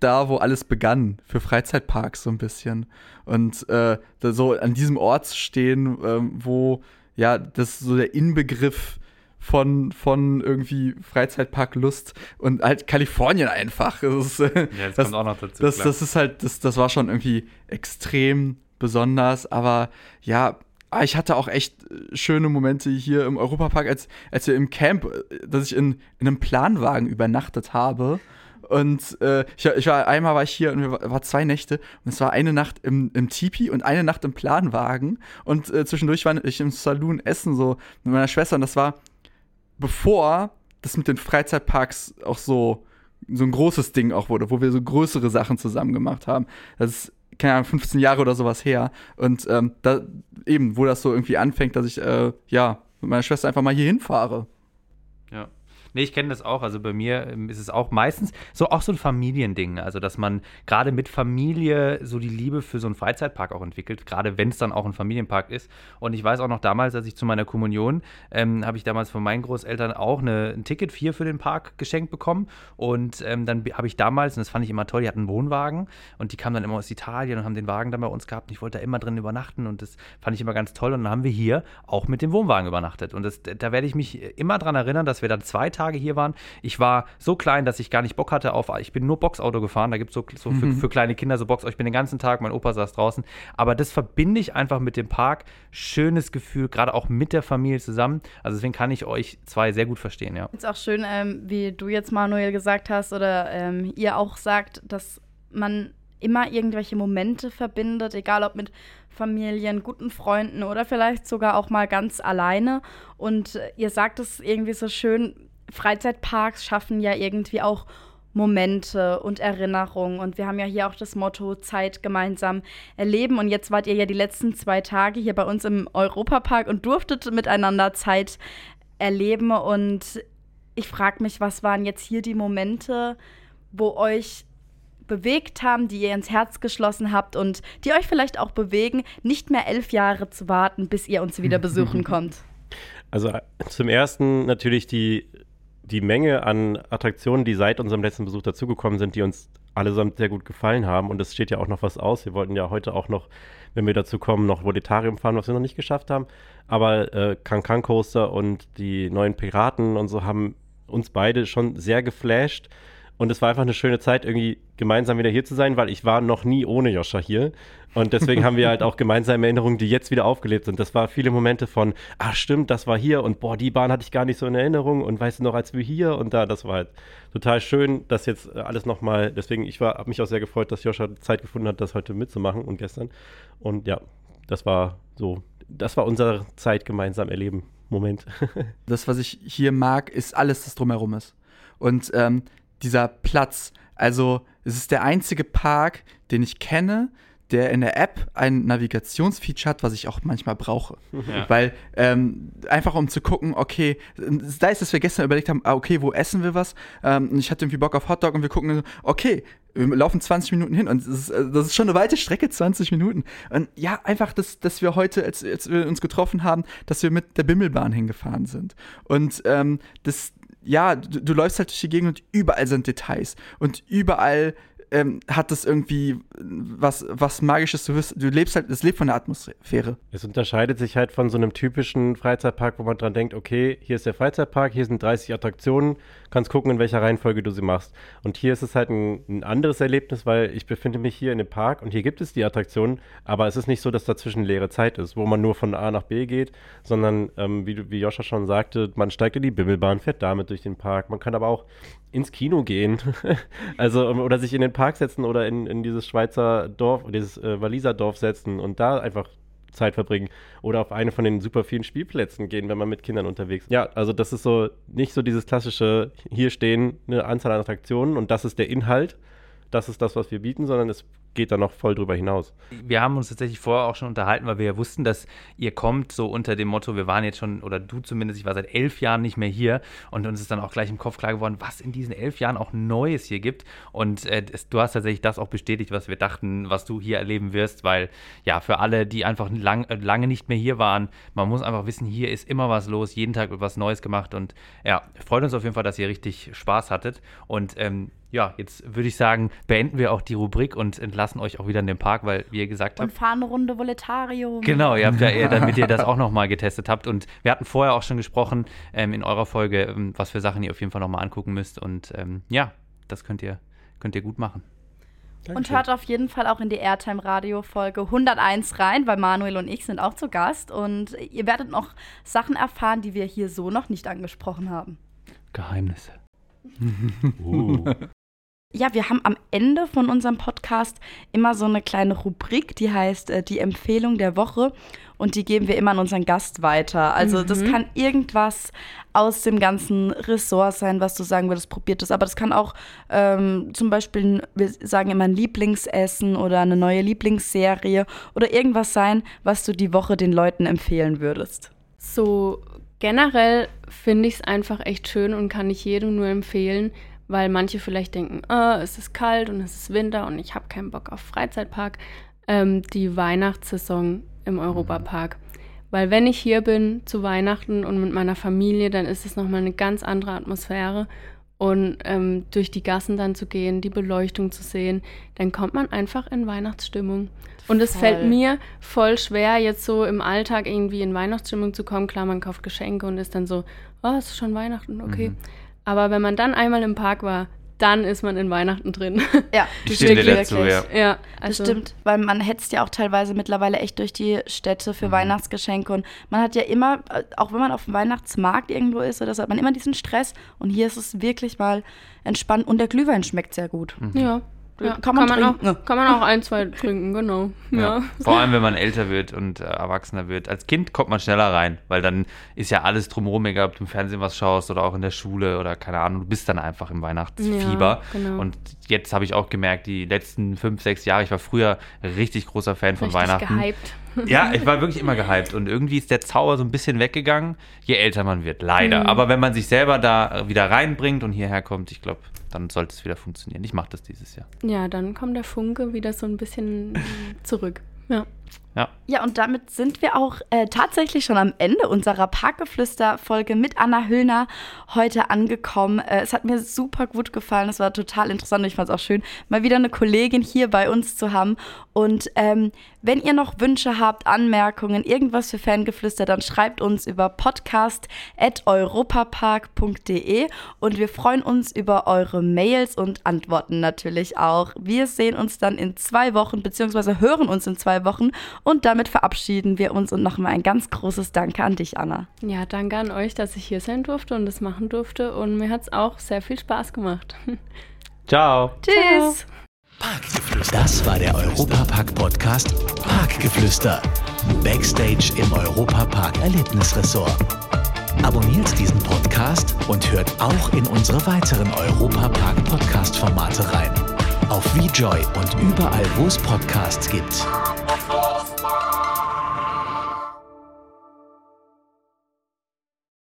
da, wo alles begann, für Freizeitparks so ein bisschen. Und äh, so an diesem Ort zu stehen, ähm, wo ja, das ist so der Inbegriff von, von irgendwie Freizeitparklust und halt Kalifornien einfach. Das, ist, äh, Ja, das, das, kommt auch noch dazu. das, das ist halt, das, das war schon irgendwie extrem besonders, aber ja, ah, ich hatte auch echt äh, schöne Momente hier im Europapark, als, als wir im Camp, äh, dass ich in, in einem Planwagen übernachtet habe. Und äh, ich, ich war einmal war ich hier und wir war, zwei Nächte und es war eine Nacht im, im Tipi und eine Nacht im Planwagen und äh, zwischendurch war ich im Saloon essen so mit meiner Schwester und das war bevor das mit den Freizeitparks auch so so ein großes Ding auch wurde, wo wir so größere Sachen zusammen gemacht haben. Das ist, keine Ahnung, 15 Jahre oder sowas her. Und ähm, da eben, wo das so irgendwie anfängt, dass ich, äh, ja, mit meiner Schwester einfach mal hier hinfahre. Ja. Nee, ich kenne das auch. Also bei mir ähm, ist es auch meistens so auch so ein Familiending. Also, dass man gerade mit Familie so die Liebe für so einen Freizeitpark auch entwickelt, gerade wenn es dann auch ein Familienpark ist. Und ich weiß auch noch damals, als ich zu meiner Kommunion, ähm, habe ich damals von meinen Großeltern auch eine, ein Ticket hier für den Park geschenkt bekommen. Und ähm, dann habe ich damals, und das fand ich immer toll, die hatten einen Wohnwagen und die kamen dann immer aus Italien und haben den Wagen dann bei uns gehabt. Und ich wollte da immer drin übernachten und das fand ich immer ganz toll. Und dann haben wir hier auch mit dem Wohnwagen übernachtet. Und das, da werde ich mich immer dran erinnern, dass wir dann zwei Tage hier waren. Ich war so klein, dass ich gar nicht Bock hatte auf, ich bin nur Boxauto gefahren. Da gibt es so, so für, für kleine Kinder so Box. Ich bin den ganzen Tag, mein Opa saß draußen. Aber das verbinde ich einfach mit dem Park. Schönes Gefühl, gerade auch mit der Familie zusammen. Also deswegen kann ich euch zwei sehr gut verstehen, ja. Ist auch schön, ähm, wie du jetzt, Manuel, gesagt hast oder ähm, ihr auch sagt, dass man immer irgendwelche Momente verbindet, egal ob mit Familien, guten Freunden oder vielleicht sogar auch mal ganz alleine. Und äh, ihr sagt es irgendwie so schön, Freizeitparks schaffen ja irgendwie auch Momente und Erinnerungen. Und wir haben ja hier auch das Motto Zeit gemeinsam erleben. Und jetzt wart ihr ja die letzten zwei Tage hier bei uns im Europapark und durftet miteinander Zeit erleben. Und ich frage mich, was waren jetzt hier die Momente, wo euch bewegt haben, die ihr ins Herz geschlossen habt und die euch vielleicht auch bewegen, nicht mehr elf Jahre zu warten, bis ihr uns wieder besuchen kommt. Also äh, zum ersten natürlich die, die Menge an Attraktionen, die seit unserem letzten Besuch dazugekommen sind, die uns allesamt sehr gut gefallen haben. Und es steht ja auch noch was aus. Wir wollten ja heute auch noch wenn wir dazu kommen, noch Volitarium fahren, was wir noch nicht geschafft haben. Aber äh, Coaster und die neuen Piraten und so haben uns beide schon sehr geflasht. Und es war einfach eine schöne Zeit, irgendwie gemeinsam wieder hier zu sein, weil ich war noch nie ohne Joscha hier. Und deswegen haben wir halt auch gemeinsame Erinnerungen, die jetzt wieder aufgelebt sind. Das war viele Momente von, ach stimmt, das war hier und boah, die Bahn hatte ich gar nicht so in Erinnerung und weißt du noch, als wir hier und da, das war halt total schön, dass jetzt alles nochmal, deswegen, ich habe mich auch sehr gefreut, dass Joscha Zeit gefunden hat, das heute mitzumachen und gestern. Und ja, das war so, das war unser Zeit gemeinsam erleben. Moment. das, was ich hier mag, ist alles, das drumherum ist. Und ähm, dieser Platz, also es ist der einzige Park, den ich kenne, der in der App ein Navigationsfeature hat, was ich auch manchmal brauche. Ja. Weil ähm, einfach um zu gucken, okay, da ist, dass wir gestern überlegt haben, ah, okay, wo essen wir was? Ähm, und ich hatte irgendwie Bock auf Hotdog und wir gucken, okay, wir laufen 20 Minuten hin und das ist, äh, das ist schon eine weite Strecke, 20 Minuten. Und ja, einfach, dass, dass wir heute, als, als wir uns getroffen haben, dass wir mit der Bimmelbahn hingefahren sind. Und ähm, das, ja, du, du läufst halt durch die Gegend und überall sind Details. Und überall ähm, hat das irgendwie was, was Magisches. Du, wirst, du lebst halt, es lebt von der Atmosphäre. Es unterscheidet sich halt von so einem typischen Freizeitpark, wo man dran denkt, okay, hier ist der Freizeitpark, hier sind 30 Attraktionen, kannst gucken, in welcher Reihenfolge du sie machst. Und hier ist es halt ein, ein anderes Erlebnis, weil ich befinde mich hier in dem Park und hier gibt es die Attraktionen, aber es ist nicht so, dass dazwischen leere Zeit ist, wo man nur von A nach B geht, sondern ähm, wie, wie Joscha schon sagte, man steigt in die Bimmelbahn, fährt damit durch den Park. Man kann aber auch ins Kino gehen. also, oder sich in den Park setzen oder in, in dieses Schweizer Dorf, dieses äh, Waliser Dorf setzen und da einfach Zeit verbringen oder auf eine von den super vielen Spielplätzen gehen, wenn man mit Kindern unterwegs ist. Ja, also das ist so nicht so dieses klassische, hier stehen eine Anzahl an Attraktionen und das ist der Inhalt, das ist das, was wir bieten, sondern es geht da noch voll drüber hinaus. Wir haben uns tatsächlich vorher auch schon unterhalten, weil wir ja wussten, dass ihr kommt, so unter dem Motto, wir waren jetzt schon, oder du zumindest, ich war seit elf Jahren nicht mehr hier. Und uns ist dann auch gleich im Kopf klar geworden, was in diesen elf Jahren auch Neues hier gibt. Und äh, es, du hast tatsächlich das auch bestätigt, was wir dachten, was du hier erleben wirst, weil ja, für alle, die einfach lang, äh, lange nicht mehr hier waren, man muss einfach wissen, hier ist immer was los, jeden Tag wird was Neues gemacht. Und ja, freut uns auf jeden Fall, dass ihr richtig Spaß hattet. Und ähm, ja, jetzt würde ich sagen, beenden wir auch die Rubrik und entlassen euch auch wieder in den Park, weil, wie ihr gesagt habt. Und fahren eine Runde Voletarium. Genau, ihr habt ja eher, damit ihr das auch nochmal getestet habt. Und wir hatten vorher auch schon gesprochen ähm, in eurer Folge, ähm, was für Sachen ihr auf jeden Fall nochmal angucken müsst. Und ähm, ja, das könnt ihr, könnt ihr gut machen. Dankeschön. Und hört auf jeden Fall auch in die Airtime Radio Folge 101 rein, weil Manuel und ich sind auch zu Gast und ihr werdet noch Sachen erfahren, die wir hier so noch nicht angesprochen haben. Geheimnisse. uh. Ja, wir haben am Ende von unserem Podcast immer so eine kleine Rubrik, die heißt äh, die Empfehlung der Woche und die geben wir immer an unseren Gast weiter. Also mhm. das kann irgendwas aus dem ganzen Ressort sein, was du sagen würdest, probiert es. Aber das kann auch ähm, zum Beispiel, wir sagen immer ein Lieblingsessen oder eine neue Lieblingsserie oder irgendwas sein, was du die Woche den Leuten empfehlen würdest. So generell finde ich es einfach echt schön und kann ich jedem nur empfehlen, weil manche vielleicht denken, oh, es ist kalt und es ist Winter und ich habe keinen Bock auf Freizeitpark, ähm, die Weihnachtssaison im Europapark. Weil wenn ich hier bin zu Weihnachten und mit meiner Familie, dann ist es nochmal eine ganz andere Atmosphäre. Und ähm, durch die Gassen dann zu gehen, die Beleuchtung zu sehen, dann kommt man einfach in Weihnachtsstimmung. Und es fällt mir voll schwer, jetzt so im Alltag irgendwie in Weihnachtsstimmung zu kommen. Klar, man kauft Geschenke und ist dann so, oh, es ist schon Weihnachten, okay. Mhm. Aber wenn man dann einmal im Park war, dann ist man in Weihnachten drin. Ja, das stimmt dazu, ja. ja also das stimmt, weil man hetzt ja auch teilweise mittlerweile echt durch die Städte für mhm. Weihnachtsgeschenke und man hat ja immer, äh, auch wenn man auf dem Weihnachtsmarkt irgendwo ist oder so, hat man immer diesen Stress und hier ist es wirklich mal entspannt und der Glühwein schmeckt sehr gut. Mhm. Ja, ja, kann, man, kann man, auch, kann man auch ein, zwei trinken, genau. Ja. ja. Vor allem, wenn man älter wird und äh, erwachsener wird. Als Kind kommt man schneller rein, weil dann ist ja alles drumherum, egal ob du im Fernsehen was schaust oder auch in der Schule oder keine Ahnung, du bist dann einfach im Weihnachtsfieber. Ja, genau. Und jetzt habe ich auch gemerkt, die letzten fünf, sechs Jahre, ich war früher richtig großer Fan von richtig Weihnachten. Gehypt. Ja, ich war wirklich immer gehypt und irgendwie ist der Zauber so ein bisschen weggegangen, je älter man wird, leider. Mhm. Aber wenn man sich selber da wieder reinbringt und hierher kommt, ich glaube, dann sollte es wieder funktionieren. Ich mache das dieses Jahr. Ja, dann kommt der Funke wieder so ein bisschen zurück. Ja. Ja. Ja, und damit sind wir auch äh, tatsächlich schon am Ende unserer Parkgeflüster-Folge mit Anna Höhner heute angekommen. Äh, es hat mir super gut gefallen. Es war total interessant. und Ich fand es auch schön, mal wieder eine Kollegin hier bei uns zu haben. Und ähm, wenn ihr noch Wünsche habt, Anmerkungen, irgendwas für Fangeflüster, dann schreibt uns über podcast.europapark.de und wir freuen uns über eure Mails und Antworten natürlich auch. Wir sehen uns dann in zwei Wochen, beziehungsweise hören uns in zwei Wochen und damit verabschieden wir uns und nochmal ein ganz großes Danke an dich, Anna. Ja, danke an euch, dass ich hier sein durfte und das machen durfte. Und mir hat es auch sehr viel Spaß gemacht. Ciao. Tschüss. Parkgeflüster. Das war der Europapark-Podcast Parkgeflüster. Backstage im Europapark Erlebnisressort. Abonniert diesen Podcast und hört auch in unsere weiteren Europapark-Podcast-Formate rein. Auf VJoy und überall, wo es Podcasts gibt.